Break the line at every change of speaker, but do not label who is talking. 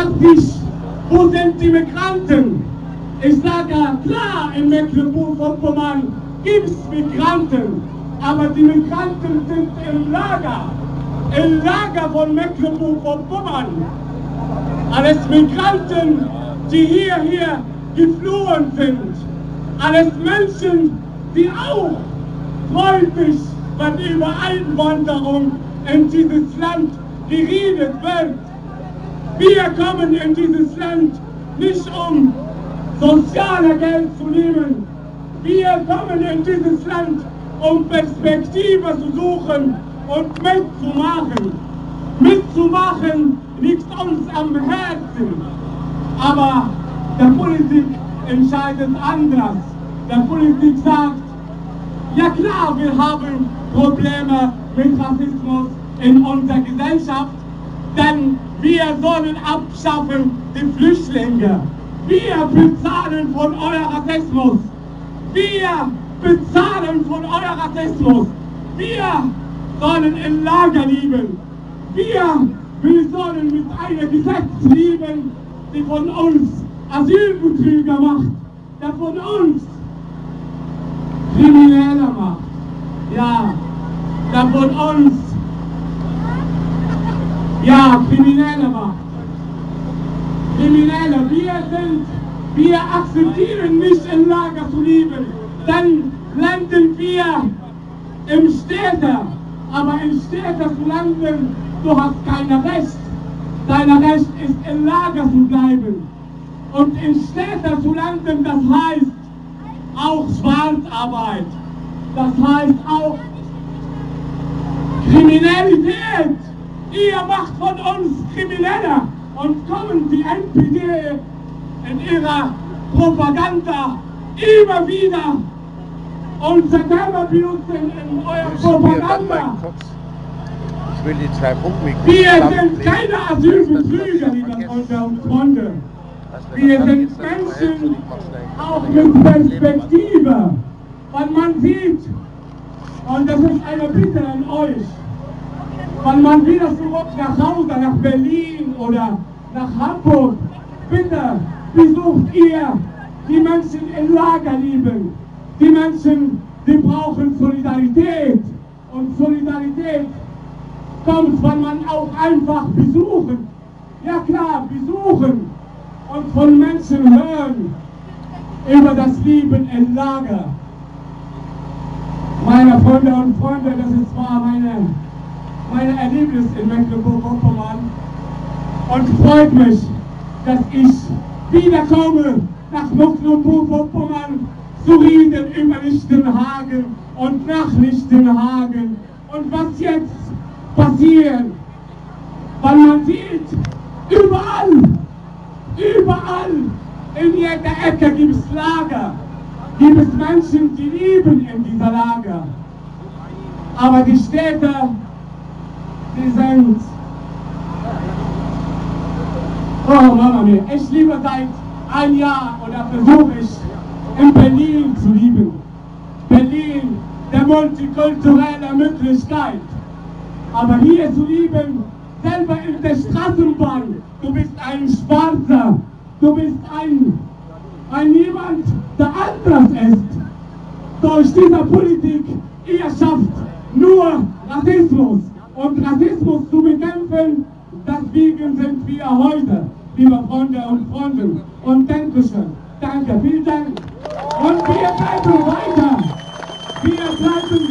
fragt sich, wo sind die Migranten? Ich sage klar, in Mecklenburg-Vorpommern gibt es Migranten, aber die Migranten sind im Lager, im Lager von Mecklenburg-Vorpommern. Alles Migranten, die hierher geflohen sind. Alles Menschen, die auch freundlich, wenn über Einwanderung in dieses Land geredet wird. Wir kommen in dieses Land nicht um soziale Geld zu nehmen. Wir kommen in dieses Land, um Perspektive zu suchen und mitzumachen. Mitzumachen liegt uns am Herzen. Aber der Politik entscheidet anders. Der Politik sagt, ja klar, wir haben Probleme mit Rassismus in unserer Gesellschaft, denn wir sollen abschaffen die Flüchtlinge. Wir bezahlen von euer Rassismus. Wir bezahlen von euer Rassismus. Wir sollen im Lager leben. Wir, wir sollen mit einem Gesetz leben, die von uns Asylbetrüger macht, der von uns Kriminelle macht. Ja, der von uns Kriminelle macht. Kriminelle, wir sind, wir akzeptieren nicht im Lager zu leben, dann landen wir im Städte, aber in Städte zu landen, du hast kein Recht. Dein Recht ist im Lager zu bleiben. Und in Städte zu landen, das heißt auch Schwarzarbeit. Das heißt auch Kriminalität. Ihr macht von uns Kriminelle und kommen die NPD in ihrer Propaganda immer wieder unser Thema benutzen in eurer Propaganda.
Ich will die zwei Punkte
Wir sind keine Asylbetrüger, liebe Freunde und Freunde. Wir sind Menschen auch mit Perspektive. Wenn man sieht, und das ist eine Bitte an euch, wenn man wieder zurück nach Hause, nach Berlin oder nach Hamburg, bitte besucht ihr die Menschen im Lager lieben. Die Menschen, die brauchen Solidarität. Und Solidarität kommt, wenn man auch einfach besuchen. Ja klar, besuchen und von Menschen hören über das Leben im Lager. Meine Freunde und Freunde, das ist zwar meine, meine Erlebnis in Mecklenburg-Vorpommern und freut mich, dass ich wiederkomme nach Mecklenburg-Vorpommern zu reden über Lichtenhagen und nach Lichtenhagen und was jetzt passiert, weil man sieht, überall, überall, in jeder Ecke gibt es Lager, gibt es Menschen, die leben in dieser Lager. Aber die Städte, sind, oh Mama mir, ich liebe seit ein Jahr oder versuche ich in Berlin zu lieben. Berlin, der multikulturelle Möglichkeit. Aber hier zu lieben, selber in der Straßenbahn, du bist ein Schwarzer, du bist ein, ein jemand, der anders ist. Durch diese Politik, ihr schafft nur Rassismus. Und Rassismus zu bekämpfen, deswegen sind wir heute, liebe Freunde und Freunde. Und Dankeschön. Danke, vielen Dank. Und wir bleiben weiter. Wir bleiben.